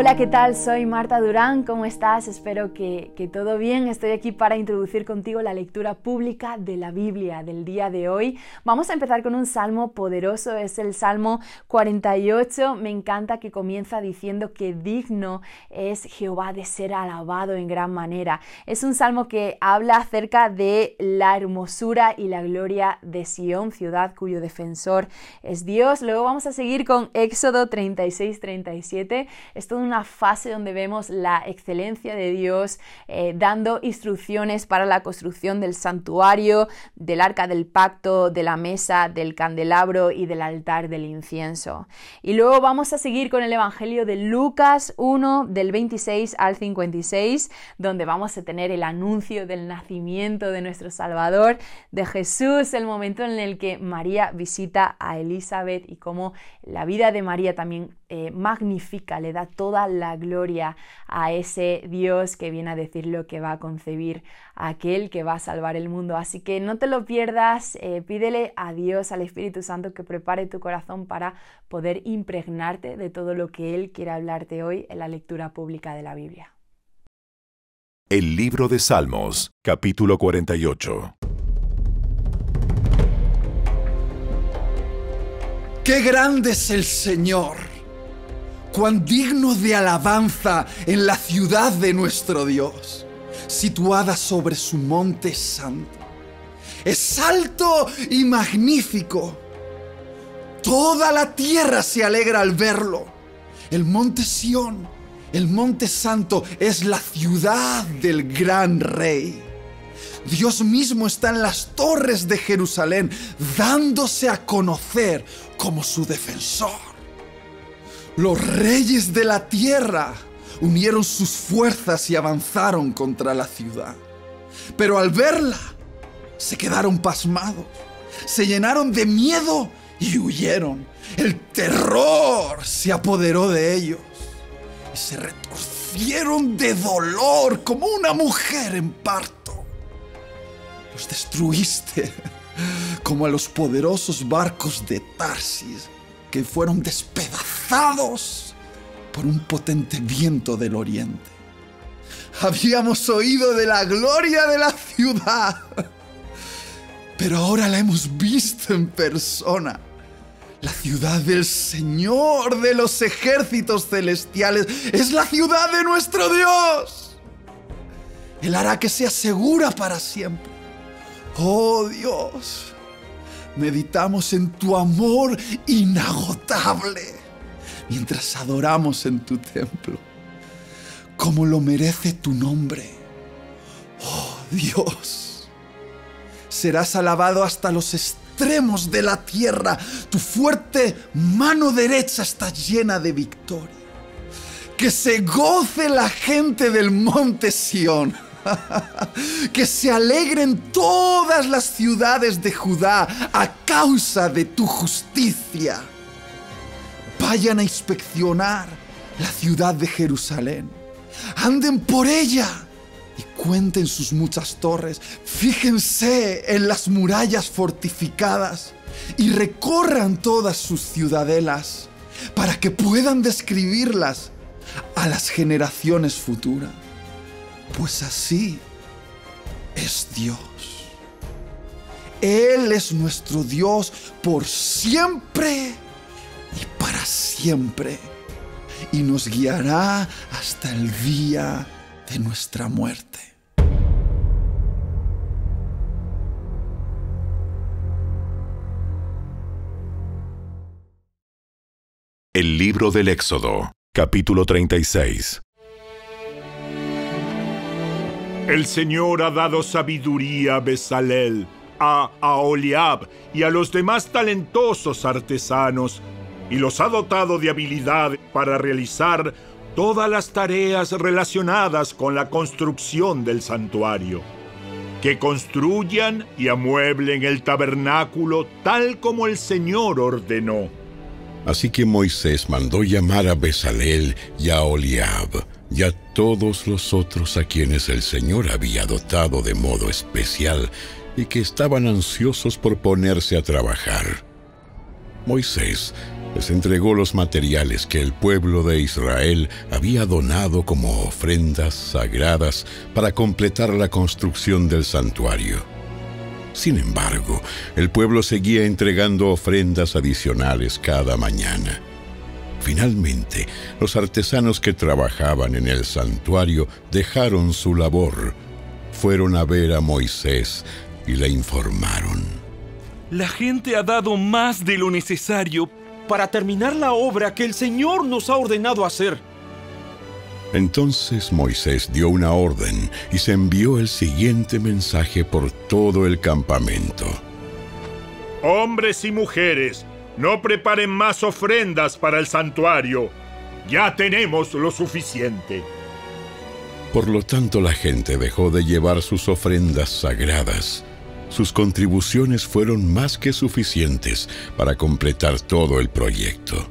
Hola, ¿qué tal? Soy Marta Durán, ¿cómo estás? Espero que, que, todo bien. Estoy aquí para introducir contigo la lectura pública de la Biblia del día de hoy. Vamos a empezar con un salmo poderoso, es el Salmo 48. Me encanta que comienza diciendo que digno es Jehová de ser alabado en gran manera. Es un salmo que habla acerca de la hermosura y la gloria de Sión, ciudad cuyo defensor es Dios. Luego vamos a seguir con Éxodo 36-37. Esto una fase donde vemos la excelencia de Dios eh, dando instrucciones para la construcción del santuario, del arca del pacto, de la mesa, del candelabro y del altar del incienso. Y luego vamos a seguir con el Evangelio de Lucas 1 del 26 al 56, donde vamos a tener el anuncio del nacimiento de nuestro Salvador, de Jesús, el momento en el que María visita a Elizabeth y cómo la vida de María también eh, magnifica, le da toda la gloria a ese Dios que viene a decir lo que va a concebir, a aquel que va a salvar el mundo. Así que no te lo pierdas, eh, pídele a Dios, al Espíritu Santo, que prepare tu corazón para poder impregnarte de todo lo que Él quiere hablarte hoy en la lectura pública de la Biblia. El libro de Salmos, capítulo 48. ¡Qué grande es el Señor! Cuán digno de alabanza en la ciudad de nuestro Dios, situada sobre su monte santo. Es alto y magnífico. Toda la tierra se alegra al verlo. El monte Sión, el monte santo, es la ciudad del gran rey. Dios mismo está en las torres de Jerusalén, dándose a conocer como su defensor. Los reyes de la tierra unieron sus fuerzas y avanzaron contra la ciudad. Pero al verla, se quedaron pasmados, se llenaron de miedo y huyeron. El terror se apoderó de ellos y se retorcieron de dolor como una mujer en parto. Los destruiste como a los poderosos barcos de Tarsis que fueron despedazados por un potente viento del oriente. Habíamos oído de la gloria de la ciudad, pero ahora la hemos visto en persona. La ciudad del Señor de los ejércitos celestiales es la ciudad de nuestro Dios. Él hará que sea segura para siempre. Oh Dios, meditamos en tu amor inagotable mientras adoramos en tu templo, como lo merece tu nombre. Oh Dios, serás alabado hasta los extremos de la tierra, tu fuerte mano derecha está llena de victoria. Que se goce la gente del monte Sión que se alegren todas las ciudades de Judá a causa de tu justicia. Vayan a inspeccionar la ciudad de Jerusalén. Anden por ella y cuenten sus muchas torres. Fíjense en las murallas fortificadas y recorran todas sus ciudadelas para que puedan describirlas a las generaciones futuras. Pues así es Dios. Él es nuestro Dios por siempre y para siempre. Y nos guiará hasta el día de nuestra muerte. El libro del Éxodo, capítulo 36. El Señor ha dado sabiduría a Besalel, a Aholiab y a los demás talentosos artesanos, y los ha dotado de habilidad para realizar todas las tareas relacionadas con la construcción del santuario. Que construyan y amueblen el tabernáculo tal como el Señor ordenó. Así que Moisés mandó llamar a Besalel y a Oliab y a todos los otros a quienes el Señor había dotado de modo especial y que estaban ansiosos por ponerse a trabajar. Moisés les entregó los materiales que el pueblo de Israel había donado como ofrendas sagradas para completar la construcción del santuario. Sin embargo, el pueblo seguía entregando ofrendas adicionales cada mañana. Finalmente, los artesanos que trabajaban en el santuario dejaron su labor, fueron a ver a Moisés y le informaron. La gente ha dado más de lo necesario para terminar la obra que el Señor nos ha ordenado hacer. Entonces Moisés dio una orden y se envió el siguiente mensaje por todo el campamento. Hombres y mujeres, no preparen más ofrendas para el santuario. Ya tenemos lo suficiente. Por lo tanto, la gente dejó de llevar sus ofrendas sagradas. Sus contribuciones fueron más que suficientes para completar todo el proyecto.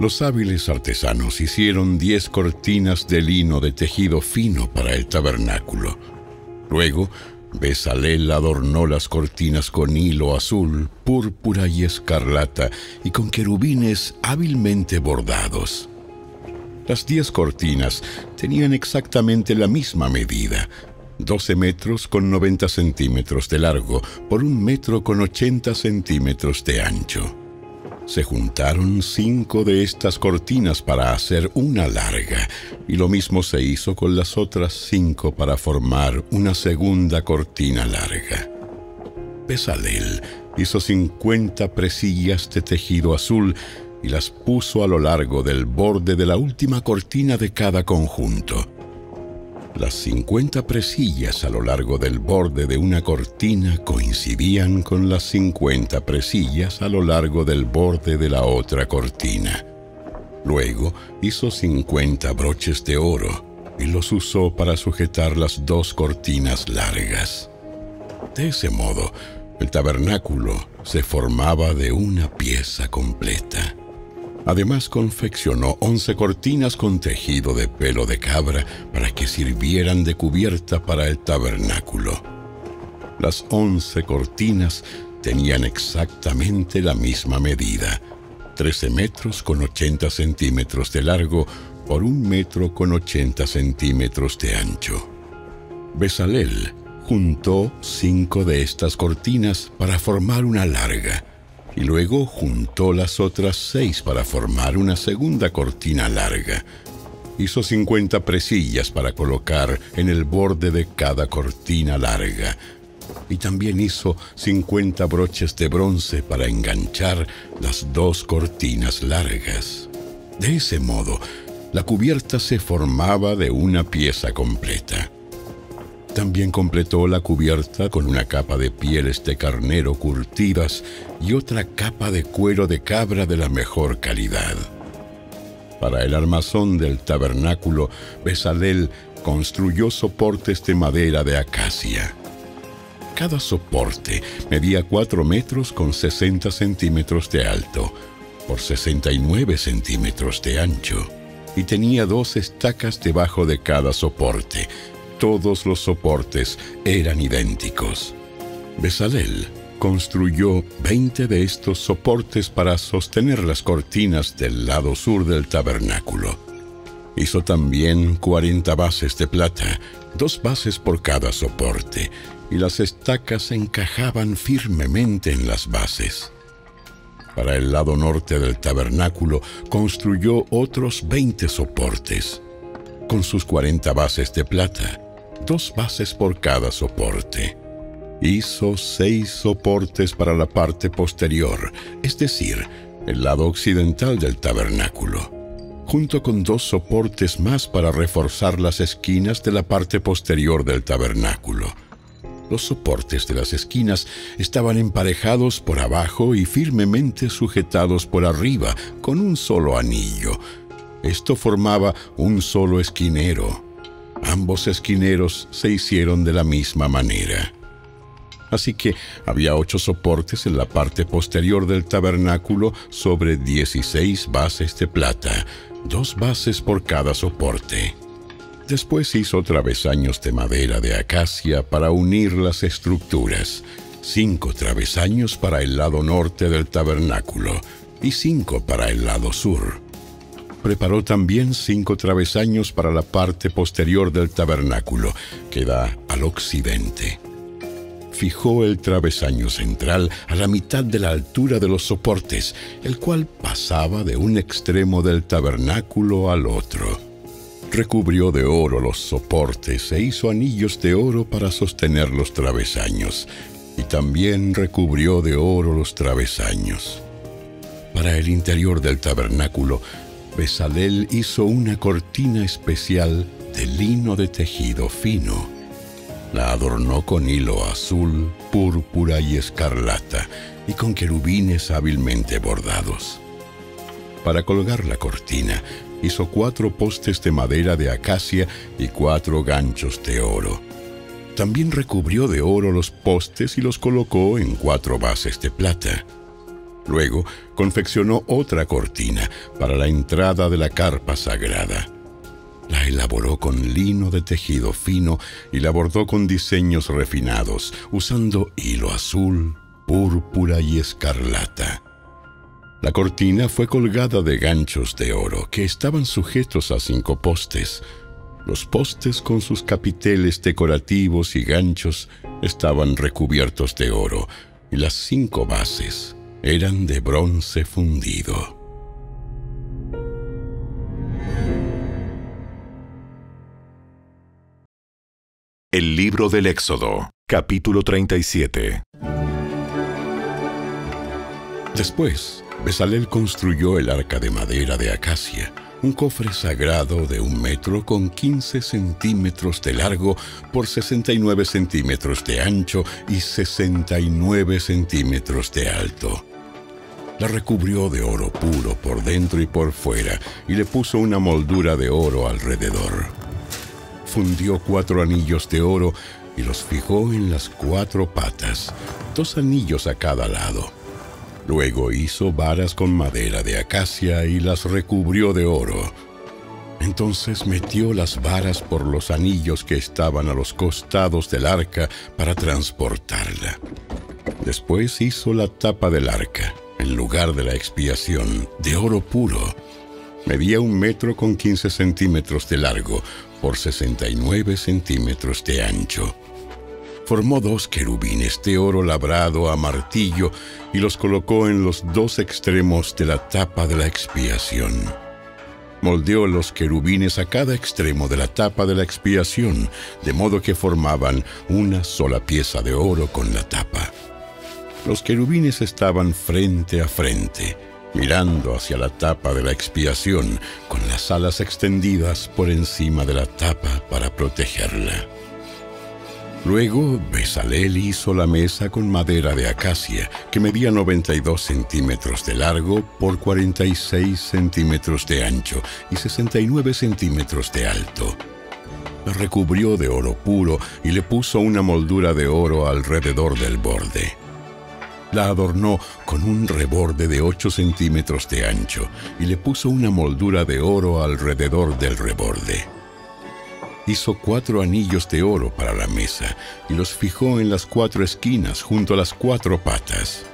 Los hábiles artesanos hicieron diez cortinas de lino de tejido fino para el tabernáculo. Luego Besalel adornó las cortinas con hilo azul, púrpura y escarlata, y con querubines hábilmente bordados. Las diez cortinas tenían exactamente la misma medida, 12 metros con 90 centímetros de largo por un metro con 80 centímetros de ancho. Se juntaron cinco de estas cortinas para hacer una larga, y lo mismo se hizo con las otras cinco para formar una segunda cortina larga. Pesalel hizo 50 presillas de tejido azul y las puso a lo largo del borde de la última cortina de cada conjunto. Las 50 presillas a lo largo del borde de una cortina coincidían con las 50 presillas a lo largo del borde de la otra cortina. Luego hizo 50 broches de oro y los usó para sujetar las dos cortinas largas. De ese modo, el tabernáculo se formaba de una pieza completa. Además confeccionó once cortinas con tejido de pelo de cabra para que sirvieran de cubierta para el tabernáculo. Las once cortinas tenían exactamente la misma medida, 13 metros con 80 centímetros de largo por un metro con 80 centímetros de ancho. Besalel juntó cinco de estas cortinas para formar una larga y luego juntó las otras seis para formar una segunda cortina larga. Hizo 50 presillas para colocar en el borde de cada cortina larga. Y también hizo 50 broches de bronce para enganchar las dos cortinas largas. De ese modo, la cubierta se formaba de una pieza completa. También completó la cubierta con una capa de pieles de carnero curtidas y otra capa de cuero de cabra de la mejor calidad. Para el armazón del tabernáculo, Besalel construyó soportes de madera de acacia. Cada soporte medía 4 metros con 60 centímetros de alto por 69 centímetros de ancho y tenía dos estacas debajo de cada soporte, todos los soportes eran idénticos. Besalel construyó 20 de estos soportes para sostener las cortinas del lado sur del tabernáculo. Hizo también 40 bases de plata, dos bases por cada soporte, y las estacas encajaban firmemente en las bases. Para el lado norte del tabernáculo construyó otros 20 soportes, con sus 40 bases de plata, dos bases por cada soporte. Hizo seis soportes para la parte posterior, es decir, el lado occidental del tabernáculo, junto con dos soportes más para reforzar las esquinas de la parte posterior del tabernáculo. Los soportes de las esquinas estaban emparejados por abajo y firmemente sujetados por arriba con un solo anillo. Esto formaba un solo esquinero. Ambos esquineros se hicieron de la misma manera. Así que había ocho soportes en la parte posterior del tabernáculo sobre 16 bases de plata, dos bases por cada soporte. Después hizo travesaños de madera de acacia para unir las estructuras, cinco travesaños para el lado norte del tabernáculo, y cinco para el lado sur. Preparó también cinco travesaños para la parte posterior del tabernáculo, que da al occidente. Fijó el travesaño central a la mitad de la altura de los soportes, el cual pasaba de un extremo del tabernáculo al otro. Recubrió de oro los soportes e hizo anillos de oro para sostener los travesaños, y también recubrió de oro los travesaños. Para el interior del tabernáculo, Besalel hizo una cortina especial de lino de tejido fino. La adornó con hilo azul, púrpura y escarlata, y con querubines hábilmente bordados. Para colgar la cortina, hizo cuatro postes de madera de acacia y cuatro ganchos de oro. También recubrió de oro los postes y los colocó en cuatro bases de plata. Luego confeccionó otra cortina para la entrada de la carpa sagrada. La elaboró con lino de tejido fino y la bordó con diseños refinados, usando hilo azul, púrpura y escarlata. La cortina fue colgada de ganchos de oro que estaban sujetos a cinco postes. Los postes con sus capiteles decorativos y ganchos estaban recubiertos de oro y las cinco bases eran de bronce fundido. El libro del Éxodo, capítulo 37. Después, Besalel construyó el arca de madera de acacia, un cofre sagrado de un metro con 15 centímetros de largo por 69 centímetros de ancho y 69 centímetros de alto. La recubrió de oro puro por dentro y por fuera y le puso una moldura de oro alrededor. Fundió cuatro anillos de oro y los fijó en las cuatro patas, dos anillos a cada lado. Luego hizo varas con madera de acacia y las recubrió de oro. Entonces metió las varas por los anillos que estaban a los costados del arca para transportarla. Después hizo la tapa del arca en lugar de la expiación, de oro puro. Medía un metro con 15 centímetros de largo por 69 centímetros de ancho. Formó dos querubines de oro labrado a martillo y los colocó en los dos extremos de la tapa de la expiación. Moldeó los querubines a cada extremo de la tapa de la expiación, de modo que formaban una sola pieza de oro con la tapa. Los querubines estaban frente a frente, mirando hacia la tapa de la expiación, con las alas extendidas por encima de la tapa para protegerla. Luego, Besalel hizo la mesa con madera de acacia, que medía 92 centímetros de largo por 46 centímetros de ancho y 69 centímetros de alto. La recubrió de oro puro y le puso una moldura de oro alrededor del borde la adornó con un reborde de 8 centímetros de ancho y le puso una moldura de oro alrededor del reborde. Hizo cuatro anillos de oro para la mesa y los fijó en las cuatro esquinas junto a las cuatro patas.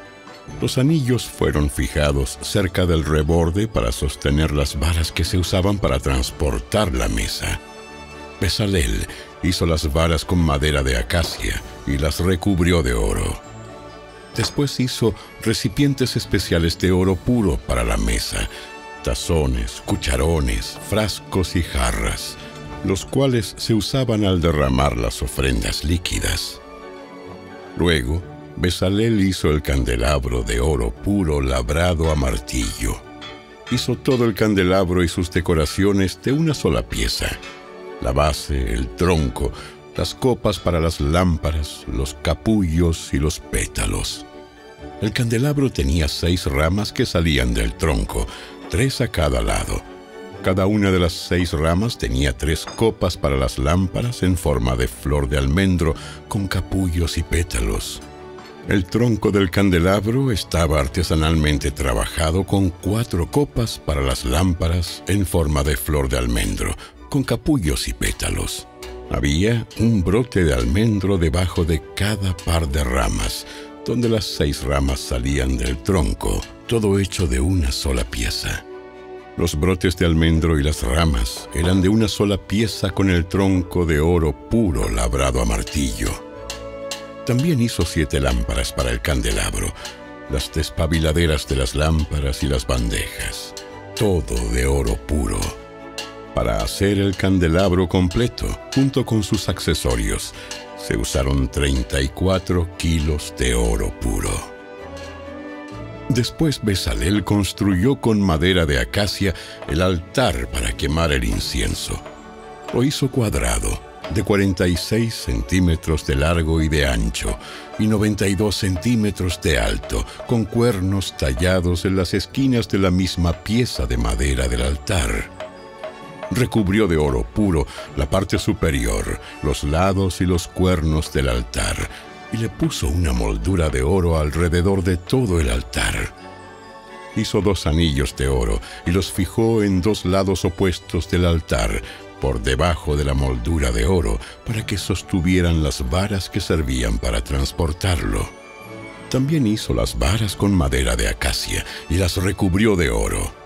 Los anillos fueron fijados cerca del reborde para sostener las varas que se usaban para transportar la mesa. Besalel hizo las varas con madera de acacia y las recubrió de oro. Después hizo recipientes especiales de oro puro para la mesa, tazones, cucharones, frascos y jarras, los cuales se usaban al derramar las ofrendas líquidas. Luego, Besalel hizo el candelabro de oro puro labrado a martillo. Hizo todo el candelabro y sus decoraciones de una sola pieza. La base, el tronco, las copas para las lámparas, los capullos y los pétalos. El candelabro tenía seis ramas que salían del tronco, tres a cada lado. Cada una de las seis ramas tenía tres copas para las lámparas en forma de flor de almendro con capullos y pétalos. El tronco del candelabro estaba artesanalmente trabajado con cuatro copas para las lámparas en forma de flor de almendro, con capullos y pétalos. Había un brote de almendro debajo de cada par de ramas, donde las seis ramas salían del tronco, todo hecho de una sola pieza. Los brotes de almendro y las ramas eran de una sola pieza con el tronco de oro puro labrado a martillo. También hizo siete lámparas para el candelabro, las despabiladeras de las lámparas y las bandejas, todo de oro puro. Para hacer el candelabro completo, junto con sus accesorios, se usaron 34 kilos de oro puro. Después Besalel construyó con madera de acacia el altar para quemar el incienso. Lo hizo cuadrado, de 46 centímetros de largo y de ancho, y 92 centímetros de alto, con cuernos tallados en las esquinas de la misma pieza de madera del altar. Recubrió de oro puro la parte superior, los lados y los cuernos del altar, y le puso una moldura de oro alrededor de todo el altar. Hizo dos anillos de oro y los fijó en dos lados opuestos del altar, por debajo de la moldura de oro, para que sostuvieran las varas que servían para transportarlo. También hizo las varas con madera de acacia y las recubrió de oro.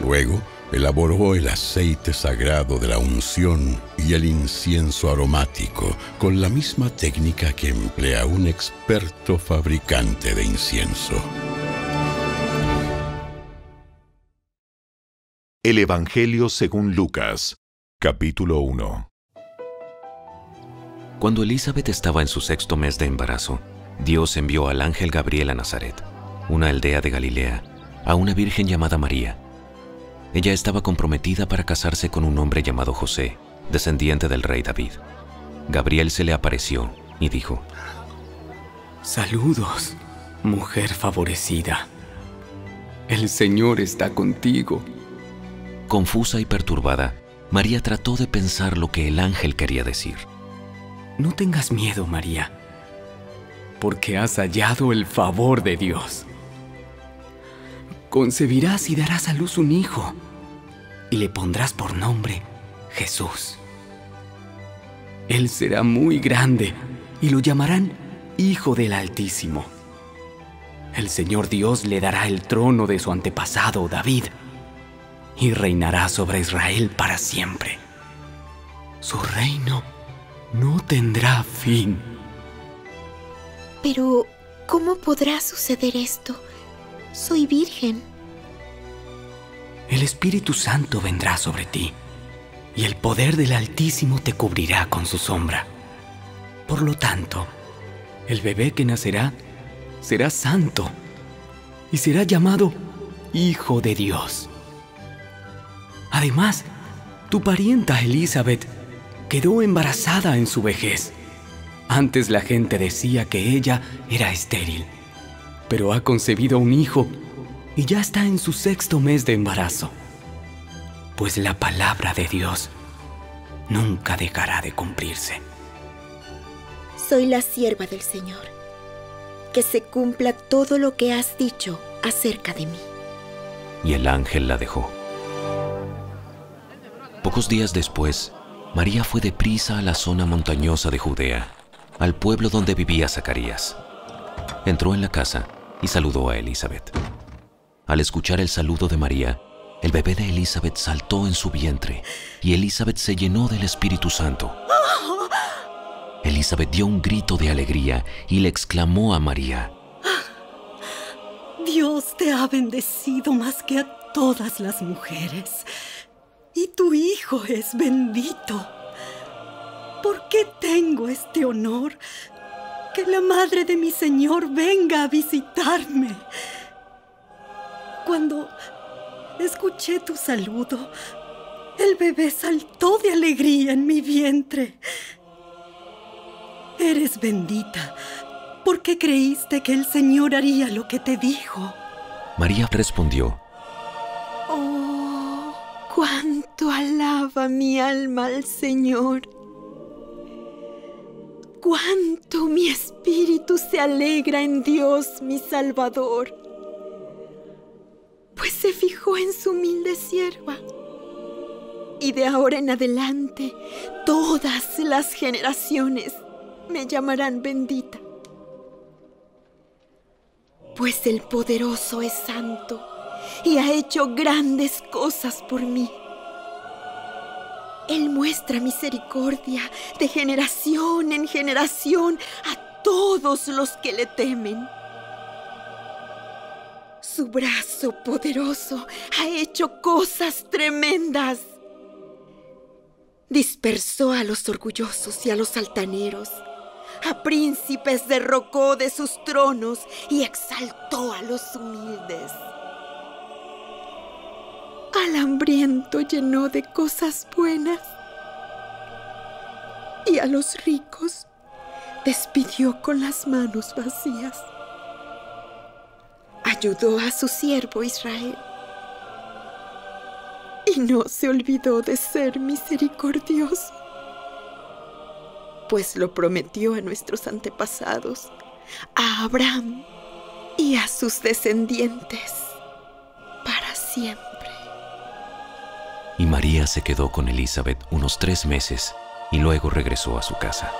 Luego elaboró el aceite sagrado de la unción y el incienso aromático con la misma técnica que emplea un experto fabricante de incienso. El Evangelio según Lucas, capítulo 1. Cuando Elizabeth estaba en su sexto mes de embarazo, Dios envió al ángel Gabriel a Nazaret, una aldea de Galilea, a una virgen llamada María ella estaba comprometida para casarse con un hombre llamado José, descendiente del rey David. Gabriel se le apareció y dijo, Saludos, mujer favorecida. El Señor está contigo. Confusa y perturbada, María trató de pensar lo que el ángel quería decir. No tengas miedo, María, porque has hallado el favor de Dios. Concebirás y darás a luz un hijo y le pondrás por nombre Jesús. Él será muy grande y lo llamarán Hijo del Altísimo. El Señor Dios le dará el trono de su antepasado David y reinará sobre Israel para siempre. Su reino no tendrá fin. Pero, ¿cómo podrá suceder esto? Soy virgen el Espíritu Santo vendrá sobre ti, y el poder del Altísimo te cubrirá con su sombra. Por lo tanto, el bebé que nacerá será santo y será llamado Hijo de Dios. Además, tu parienta Elizabeth quedó embarazada en su vejez. Antes la gente decía que ella era estéril, pero ha concebido un hijo y ya está en su sexto mes de embarazo. Pues la palabra de Dios nunca dejará de cumplirse. Soy la sierva del Señor. Que se cumpla todo lo que has dicho acerca de mí. Y el ángel la dejó. Pocos días después, María fue deprisa a la zona montañosa de Judea, al pueblo donde vivía Zacarías. Entró en la casa y saludó a Elizabeth. Al escuchar el saludo de María, el bebé de Elizabeth saltó en su vientre y Elizabeth se llenó del Espíritu Santo. Elizabeth dio un grito de alegría y le exclamó a María, Dios te ha bendecido más que a todas las mujeres y tu hijo es bendito. ¿Por qué tengo este honor? Que la madre de mi Señor venga a visitarme. Cuando escuché tu saludo, el bebé saltó de alegría en mi vientre. Eres bendita porque creíste que el Señor haría lo que te dijo. María respondió, Oh, cuánto alaba mi alma al Señor. Cuánto mi espíritu se alegra en Dios mi Salvador pues se fijó en su humilde sierva. Y de ahora en adelante, todas las generaciones me llamarán bendita. Pues el poderoso es santo y ha hecho grandes cosas por mí. Él muestra misericordia de generación en generación a todos los que le temen. Su brazo poderoso ha hecho cosas tremendas. Dispersó a los orgullosos y a los altaneros. A príncipes derrocó de sus tronos y exaltó a los humildes. Al hambriento llenó de cosas buenas y a los ricos despidió con las manos vacías ayudó a su siervo Israel. Y no se olvidó de ser misericordioso, pues lo prometió a nuestros antepasados, a Abraham y a sus descendientes para siempre. Y María se quedó con Elizabeth unos tres meses y luego regresó a su casa.